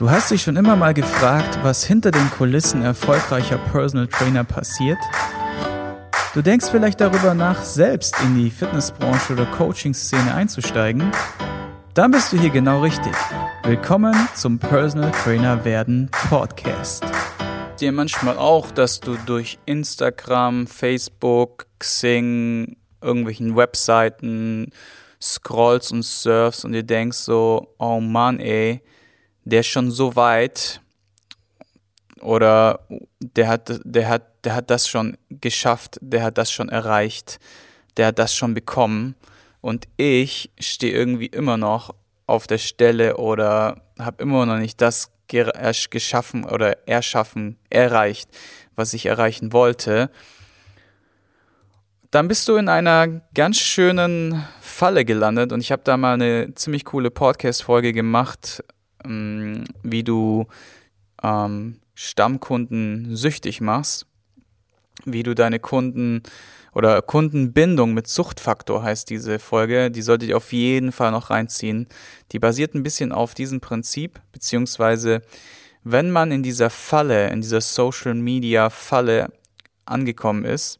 Du hast dich schon immer mal gefragt, was hinter den Kulissen erfolgreicher Personal Trainer passiert? Du denkst vielleicht darüber nach, selbst in die Fitnessbranche oder Coaching-Szene einzusteigen? Dann bist du hier genau richtig. Willkommen zum Personal Trainer werden Podcast. Dir manchmal auch, dass du durch Instagram, Facebook, Xing, irgendwelchen Webseiten scrollst und surfst und dir denkst so, oh Mann, ey, der ist schon so weit oder der hat, der hat, der hat das schon geschafft, der hat das schon erreicht, der hat das schon bekommen. Und ich stehe irgendwie immer noch auf der Stelle oder habe immer noch nicht das geschaffen oder erschaffen, erreicht, was ich erreichen wollte, dann bist du in einer ganz schönen Falle gelandet und ich habe da mal eine ziemlich coole Podcast-Folge gemacht wie du ähm, Stammkunden süchtig machst, wie du deine Kunden oder Kundenbindung mit Suchtfaktor heißt diese Folge, die solltet ihr auf jeden Fall noch reinziehen. Die basiert ein bisschen auf diesem Prinzip, beziehungsweise wenn man in dieser Falle, in dieser Social Media Falle angekommen ist,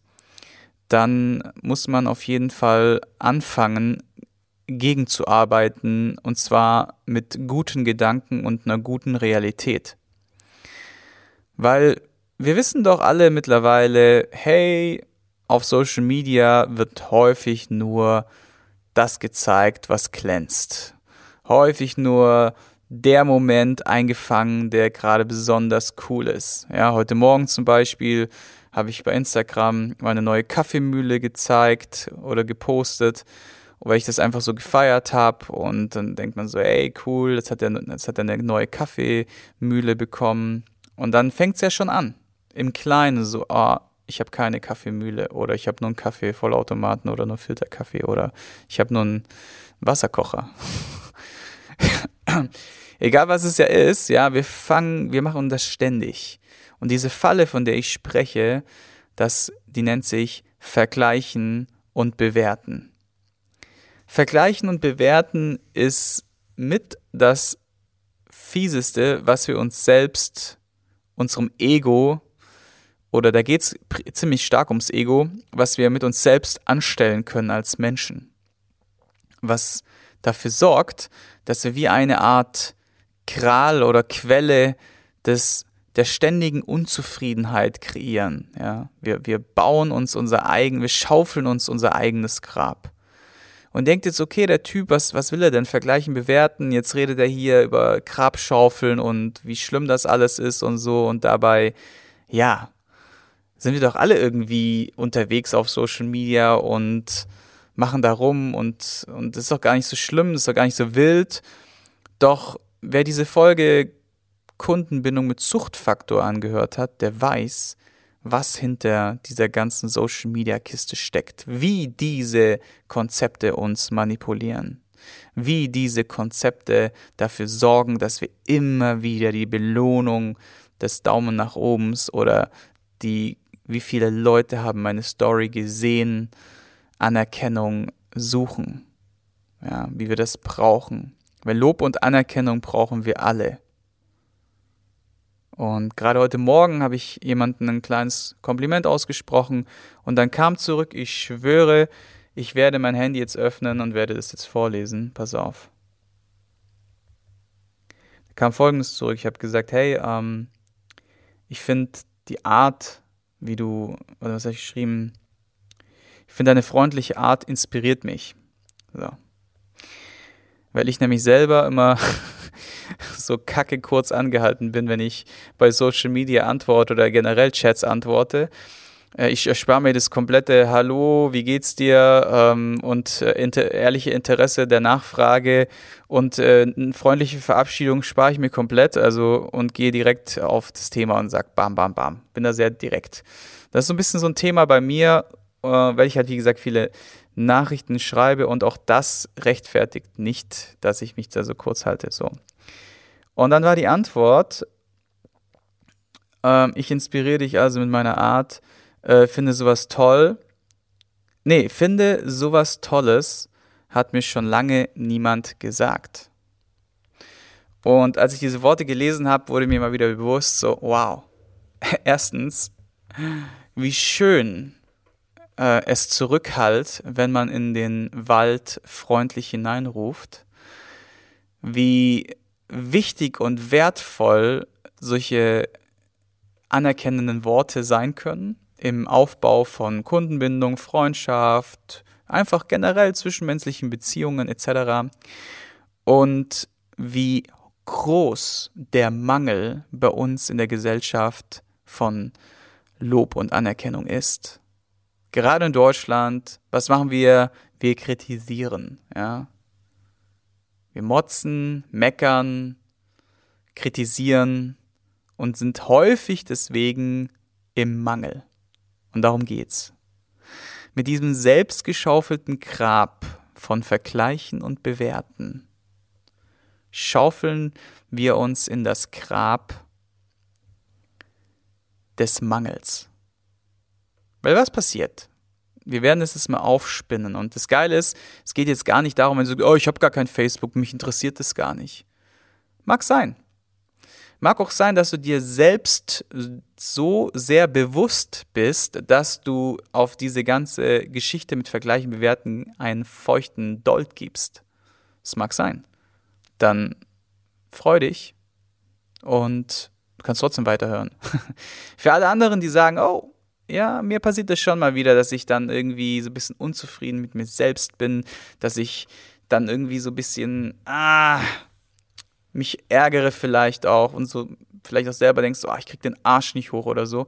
dann muss man auf jeden Fall anfangen, gegenzuarbeiten und zwar mit guten Gedanken und einer guten Realität. Weil wir wissen doch alle mittlerweile, hey, auf Social Media wird häufig nur das gezeigt, was glänzt. Häufig nur der Moment eingefangen, der gerade besonders cool ist. Ja, heute Morgen zum Beispiel habe ich bei Instagram meine neue Kaffeemühle gezeigt oder gepostet weil ich das einfach so gefeiert habe und dann denkt man so, ey, cool, jetzt hat er, jetzt hat er eine neue Kaffeemühle bekommen und dann fängt es ja schon an, im Kleinen so, ah, ich habe keine Kaffeemühle oder ich habe nur einen Kaffee Vollautomaten oder nur Filterkaffee oder ich habe nur einen Wasserkocher. Egal was es ja ist, ja, wir fangen, wir machen das ständig. Und diese Falle, von der ich spreche, das, die nennt sich Vergleichen und Bewerten. Vergleichen und bewerten ist mit das Fieseste, was wir uns selbst, unserem Ego, oder da geht es ziemlich stark ums Ego, was wir mit uns selbst anstellen können als Menschen. Was dafür sorgt, dass wir wie eine Art Kral oder Quelle des, der ständigen Unzufriedenheit kreieren. Ja? Wir, wir bauen uns unser eigen, wir schaufeln uns unser eigenes Grab und denkt jetzt, okay, der Typ, was, was will er denn vergleichen, bewerten? Jetzt redet er hier über Grabschaufeln und wie schlimm das alles ist und so und dabei, ja, sind wir doch alle irgendwie unterwegs auf Social Media und machen da rum und, und das ist doch gar nicht so schlimm, das ist doch gar nicht so wild. Doch wer diese Folge Kundenbindung mit Suchtfaktor angehört hat, der weiß, was hinter dieser ganzen Social-Media-Kiste steckt, wie diese Konzepte uns manipulieren, wie diese Konzepte dafür sorgen, dass wir immer wieder die Belohnung des Daumen nach oben oder die, wie viele Leute haben meine Story gesehen, Anerkennung suchen, ja, wie wir das brauchen. Weil Lob und Anerkennung brauchen wir alle. Und gerade heute Morgen habe ich jemandem ein kleines Kompliment ausgesprochen und dann kam zurück, ich schwöre, ich werde mein Handy jetzt öffnen und werde das jetzt vorlesen. Pass auf. Da kam folgendes zurück. Ich habe gesagt, hey, ähm, ich finde die Art, wie du, oder was habe ich geschrieben? Ich finde deine freundliche Art inspiriert mich. So. Weil ich nämlich selber immer so kacke kurz angehalten bin, wenn ich bei Social Media antworte oder generell Chats antworte. Äh, ich erspare mir das komplette Hallo, wie geht's dir ähm, und äh, inter ehrliche Interesse der Nachfrage und äh, eine freundliche Verabschiedung spare ich mir komplett, also und gehe direkt auf das Thema und sag bam, bam, bam. Bin da sehr direkt. Das ist so ein bisschen so ein Thema bei mir, äh, weil ich halt wie gesagt viele Nachrichten schreibe und auch das rechtfertigt nicht, dass ich mich da so kurz halte. So. Und dann war die Antwort, ähm, ich inspiriere dich also mit meiner Art, äh, finde sowas toll. Nee, finde sowas Tolles hat mir schon lange niemand gesagt. Und als ich diese Worte gelesen habe, wurde mir mal wieder bewusst, so, wow. Erstens, wie schön äh, es zurückhallt, wenn man in den Wald freundlich hineinruft. Wie wichtig und wertvoll solche anerkennenden Worte sein können im Aufbau von Kundenbindung, Freundschaft, einfach generell zwischenmenschlichen Beziehungen etc. Und wie groß der Mangel bei uns in der Gesellschaft von Lob und Anerkennung ist. Gerade in Deutschland, was machen wir? Wir kritisieren, ja. Wir motzen, meckern, kritisieren und sind häufig deswegen im Mangel. Und darum geht's. Mit diesem selbstgeschaufelten Grab von Vergleichen und Bewerten schaufeln wir uns in das Grab des Mangels. Weil was passiert? Wir werden es jetzt mal aufspinnen. Und das Geile ist, es geht jetzt gar nicht darum, wenn du sagst, oh, ich habe gar kein Facebook, mich interessiert das gar nicht. Mag sein. Mag auch sein, dass du dir selbst so sehr bewusst bist, dass du auf diese ganze Geschichte mit Vergleichen bewerten einen feuchten Dolt gibst. Das mag sein. Dann freu dich und du kannst trotzdem weiterhören. Für alle anderen, die sagen, oh, ja, mir passiert das schon mal wieder, dass ich dann irgendwie so ein bisschen unzufrieden mit mir selbst bin, dass ich dann irgendwie so ein bisschen, ah, mich ärgere vielleicht auch und so vielleicht auch selber denkst, oh, ich krieg den Arsch nicht hoch oder so.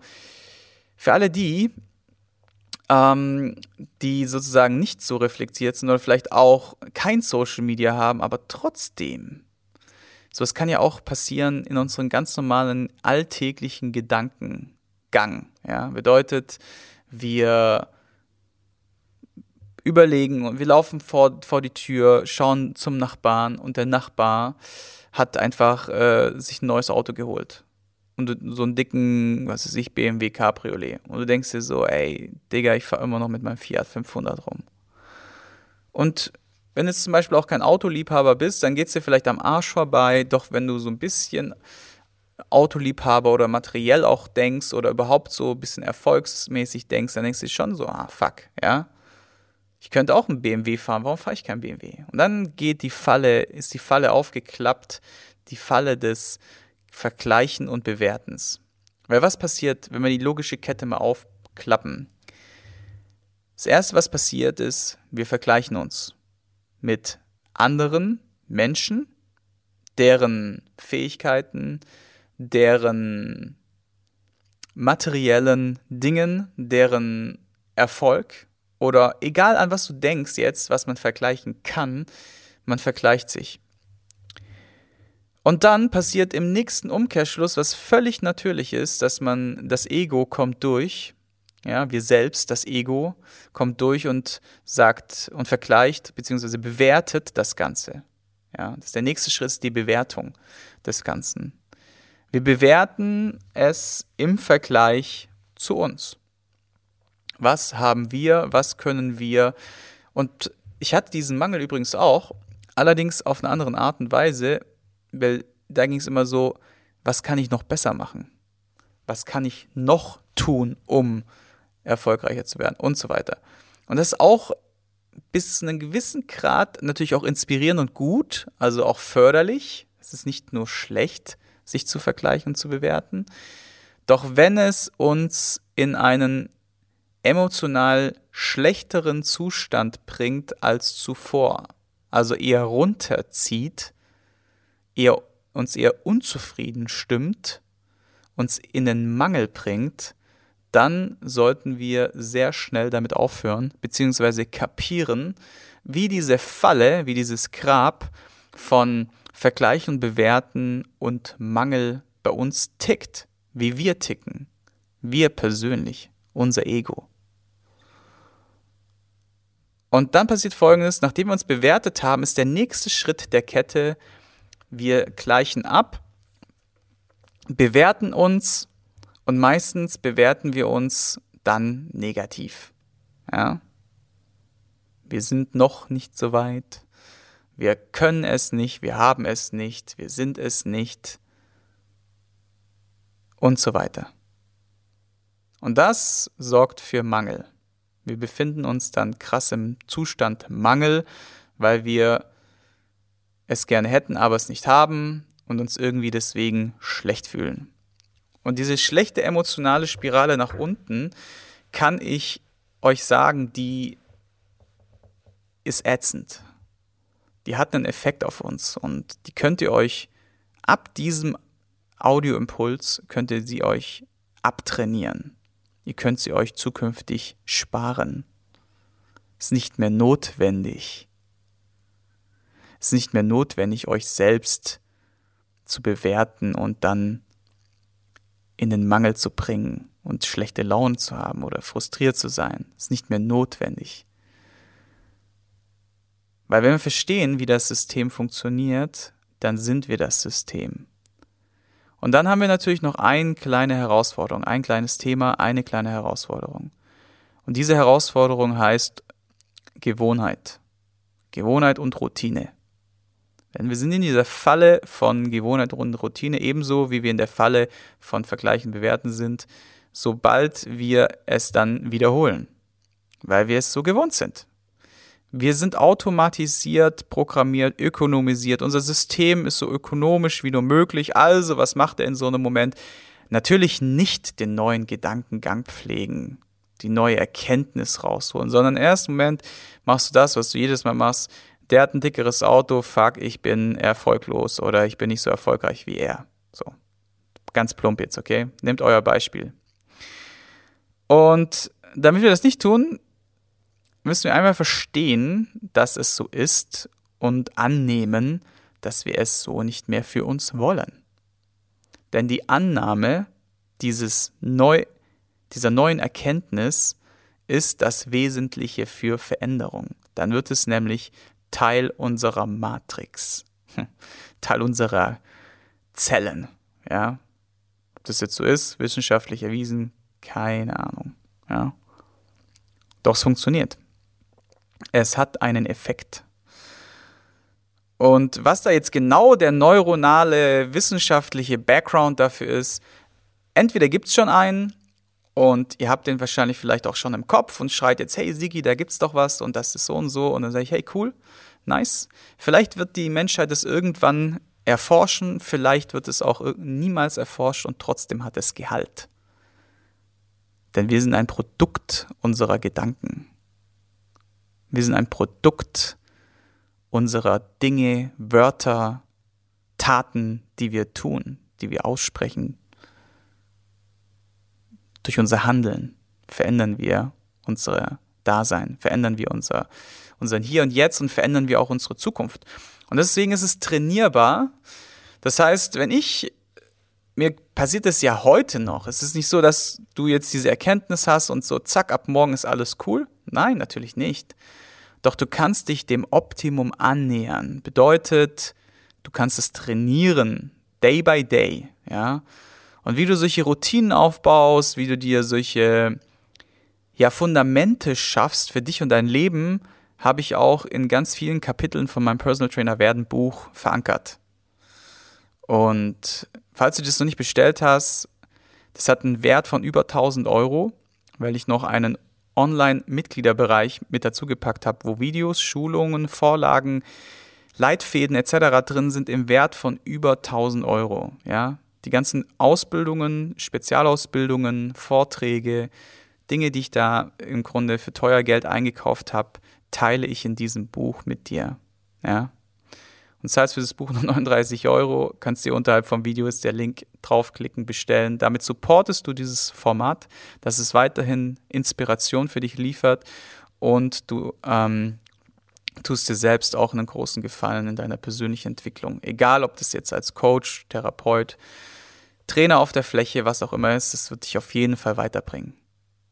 Für alle die, ähm, die sozusagen nicht so reflektiert sind oder vielleicht auch kein Social Media haben, aber trotzdem. So, es kann ja auch passieren in unseren ganz normalen alltäglichen Gedankengang. Ja, bedeutet, wir überlegen und wir laufen vor, vor die Tür, schauen zum Nachbarn und der Nachbar hat einfach äh, sich ein neues Auto geholt. Und so einen dicken, was weiß ich, BMW Cabriolet. Und du denkst dir so, ey, Digga, ich fahre immer noch mit meinem Fiat 500 rum. Und wenn du zum Beispiel auch kein Autoliebhaber bist, dann geht es dir vielleicht am Arsch vorbei. Doch wenn du so ein bisschen Autoliebhaber oder materiell auch denkst oder überhaupt so ein bisschen erfolgsmäßig denkst, dann denkst du schon so, ah, fuck, ja ich könnte auch einen BMW fahren, warum fahre ich kein BMW? Und dann geht die Falle, ist die Falle aufgeklappt, die Falle des Vergleichen und Bewertens. Weil was passiert, wenn wir die logische Kette mal aufklappen? Das erste, was passiert, ist, wir vergleichen uns mit anderen Menschen, deren Fähigkeiten, deren materiellen Dingen, deren Erfolg, oder egal an was du denkst jetzt, was man vergleichen kann, man vergleicht sich. Und dann passiert im nächsten Umkehrschluss, was völlig natürlich ist, dass man, das Ego kommt durch, ja, wir selbst, das Ego, kommt durch und sagt und vergleicht bzw. bewertet das Ganze. Ja, das ist der nächste Schritt, die Bewertung des Ganzen. Wir bewerten es im Vergleich zu uns. Was haben wir? Was können wir? Und ich hatte diesen Mangel übrigens auch, allerdings auf eine andere Art und Weise, weil da ging es immer so, was kann ich noch besser machen? Was kann ich noch tun, um erfolgreicher zu werden und so weiter. Und das ist auch bis zu einem gewissen Grad natürlich auch inspirierend und gut, also auch förderlich. Es ist nicht nur schlecht, sich zu vergleichen und zu bewerten. Doch wenn es uns in einen emotional schlechteren Zustand bringt als zuvor, also eher runterzieht, eher, uns eher unzufrieden stimmt, uns in den Mangel bringt, dann sollten wir sehr schnell damit aufhören, beziehungsweise kapieren, wie diese Falle, wie dieses Grab von Vergleichen, Bewerten und Mangel bei uns tickt, wie wir ticken, wir persönlich, unser Ego. Und dann passiert Folgendes, nachdem wir uns bewertet haben, ist der nächste Schritt der Kette, wir gleichen ab, bewerten uns und meistens bewerten wir uns dann negativ. Ja? Wir sind noch nicht so weit. Wir können es nicht, wir haben es nicht, wir sind es nicht und so weiter. Und das sorgt für Mangel. Wir befinden uns dann krass im Zustand Mangel, weil wir es gerne hätten, aber es nicht haben und uns irgendwie deswegen schlecht fühlen. Und diese schlechte emotionale Spirale nach unten kann ich euch sagen, die ist ätzend. Die hat einen Effekt auf uns und die könnt ihr euch ab diesem Audioimpuls könnt ihr sie euch abtrainieren. Ihr könnt sie euch zukünftig sparen. Ist nicht mehr notwendig. Ist nicht mehr notwendig, euch selbst zu bewerten und dann in den Mangel zu bringen und schlechte Laune zu haben oder frustriert zu sein. Ist nicht mehr notwendig. Weil wenn wir verstehen, wie das System funktioniert, dann sind wir das System. Und dann haben wir natürlich noch eine kleine Herausforderung, ein kleines Thema, eine kleine Herausforderung. Und diese Herausforderung heißt Gewohnheit. Gewohnheit und Routine. Denn wir sind in dieser Falle von Gewohnheit und Routine ebenso, wie wir in der Falle von Vergleichen bewerten sind, sobald wir es dann wiederholen, weil wir es so gewohnt sind. Wir sind automatisiert, programmiert, ökonomisiert. Unser System ist so ökonomisch wie nur möglich. Also, was macht er in so einem Moment? Natürlich nicht den neuen Gedankengang pflegen, die neue Erkenntnis rausholen, sondern im ersten Moment machst du das, was du jedes Mal machst der hat ein dickeres Auto, fuck, ich bin erfolglos oder ich bin nicht so erfolgreich wie er. So. Ganz plump jetzt, okay? Nehmt euer Beispiel. Und damit wir das nicht tun, müssen wir einmal verstehen, dass es so ist und annehmen, dass wir es so nicht mehr für uns wollen. Denn die Annahme dieses neu, dieser neuen Erkenntnis ist das Wesentliche für Veränderung. Dann wird es nämlich Teil unserer Matrix, Teil unserer Zellen. Ja, ob das jetzt so ist, wissenschaftlich erwiesen, keine Ahnung. Ja, doch es funktioniert. Es hat einen Effekt. Und was da jetzt genau der neuronale wissenschaftliche Background dafür ist, entweder gibt es schon einen und ihr habt den wahrscheinlich vielleicht auch schon im Kopf und schreit jetzt, hey Sigi, da gibt's doch was und das ist so und so. Und dann sage ich, hey, cool, nice. Vielleicht wird die Menschheit es irgendwann erforschen, vielleicht wird es auch niemals erforscht und trotzdem hat es Gehalt. Denn wir sind ein Produkt unserer Gedanken. Wir sind ein Produkt unserer Dinge, Wörter, Taten, die wir tun, die wir aussprechen, durch unser Handeln verändern wir unser Dasein, verändern wir unser, unseren Hier und Jetzt und verändern wir auch unsere Zukunft. Und deswegen ist es trainierbar. Das heißt, wenn ich, mir passiert es ja heute noch. Es ist nicht so, dass du jetzt diese Erkenntnis hast und so, zack, ab morgen ist alles cool. Nein, natürlich nicht. Doch du kannst dich dem Optimum annähern. Bedeutet, du kannst es trainieren, day by day, ja. Und wie du solche Routinen aufbaust, wie du dir solche ja, Fundamente schaffst für dich und dein Leben, habe ich auch in ganz vielen Kapiteln von meinem Personal Trainer werden Buch verankert. Und falls du das noch nicht bestellt hast, das hat einen Wert von über 1000 Euro, weil ich noch einen Online-Mitgliederbereich mit dazugepackt habe, wo Videos, Schulungen, Vorlagen, Leitfäden etc. drin sind im Wert von über 1000 Euro. Ja, die ganzen Ausbildungen, Spezialausbildungen, Vorträge, Dinge, die ich da im Grunde für teuer Geld eingekauft habe, teile ich in diesem Buch mit dir. Ja? Und zahlst für das Buch nur 39 Euro, kannst dir unterhalb vom Video ist der Link draufklicken, bestellen. Damit supportest du dieses Format, dass es weiterhin Inspiration für dich liefert und du ähm, tust dir selbst auch einen großen Gefallen in deiner persönlichen Entwicklung. Egal, ob das jetzt als Coach, Therapeut, Trainer auf der Fläche, was auch immer ist, das wird dich auf jeden Fall weiterbringen.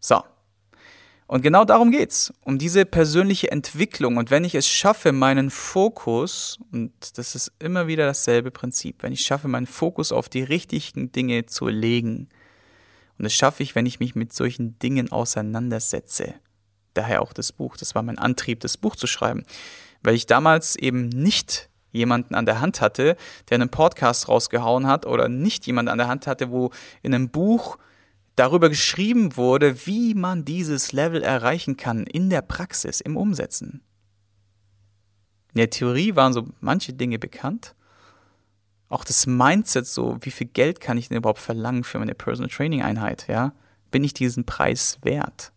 So. Und genau darum geht's, um diese persönliche Entwicklung. Und wenn ich es schaffe, meinen Fokus, und das ist immer wieder dasselbe Prinzip, wenn ich schaffe, meinen Fokus auf die richtigen Dinge zu legen, und das schaffe ich, wenn ich mich mit solchen Dingen auseinandersetze, daher auch das Buch, das war mein Antrieb, das Buch zu schreiben. weil ich damals eben nicht jemanden an der Hand hatte, der einen Podcast rausgehauen hat oder nicht jemanden an der Hand hatte, wo in einem Buch darüber geschrieben wurde, wie man dieses Level erreichen kann in der Praxis, im Umsetzen. In der Theorie waren so manche Dinge bekannt. Auch das Mindset, so wie viel Geld kann ich denn überhaupt verlangen für meine Personal Training Einheit, ja? Bin ich diesen Preis wert?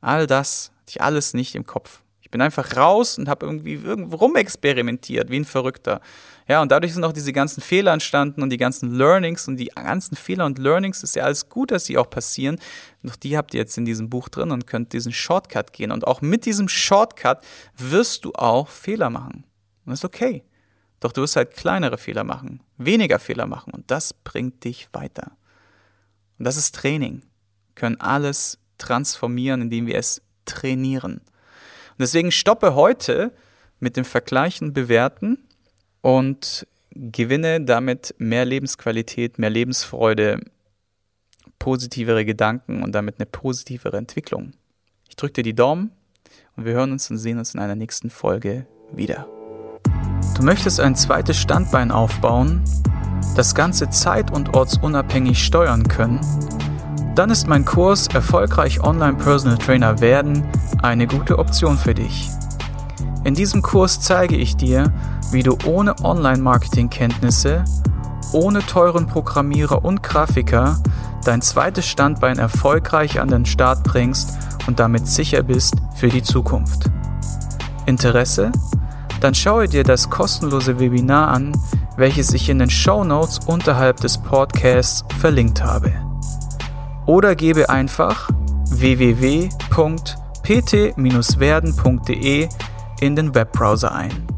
All das hatte ich alles nicht im Kopf bin einfach raus und habe irgendwie irgendwo rumexperimentiert, wie ein Verrückter. Ja, und dadurch sind auch diese ganzen Fehler entstanden und die ganzen Learnings und die ganzen Fehler und Learnings ist ja alles gut, dass sie auch passieren. Doch die habt ihr jetzt in diesem Buch drin und könnt diesen Shortcut gehen. Und auch mit diesem Shortcut wirst du auch Fehler machen. Und das ist okay. Doch du wirst halt kleinere Fehler machen, weniger Fehler machen und das bringt dich weiter. Und das ist Training. Wir können alles transformieren, indem wir es trainieren. Und deswegen stoppe heute mit dem Vergleichen, Bewerten und gewinne damit mehr Lebensqualität, mehr Lebensfreude, positivere Gedanken und damit eine positivere Entwicklung. Ich drücke dir die Daumen und wir hören uns und sehen uns in einer nächsten Folge wieder. Du möchtest ein zweites Standbein aufbauen, das Ganze zeit- und ortsunabhängig steuern können? Dann ist mein Kurs Erfolgreich Online Personal Trainer werden eine gute Option für dich. In diesem Kurs zeige ich dir, wie du ohne Online-Marketing-Kenntnisse, ohne teuren Programmierer und Grafiker dein zweites Standbein erfolgreich an den Start bringst und damit sicher bist für die Zukunft. Interesse? Dann schaue dir das kostenlose Webinar an, welches ich in den Show Notes unterhalb des Podcasts verlinkt habe. Oder gebe einfach www.pt-werden.de in den Webbrowser ein.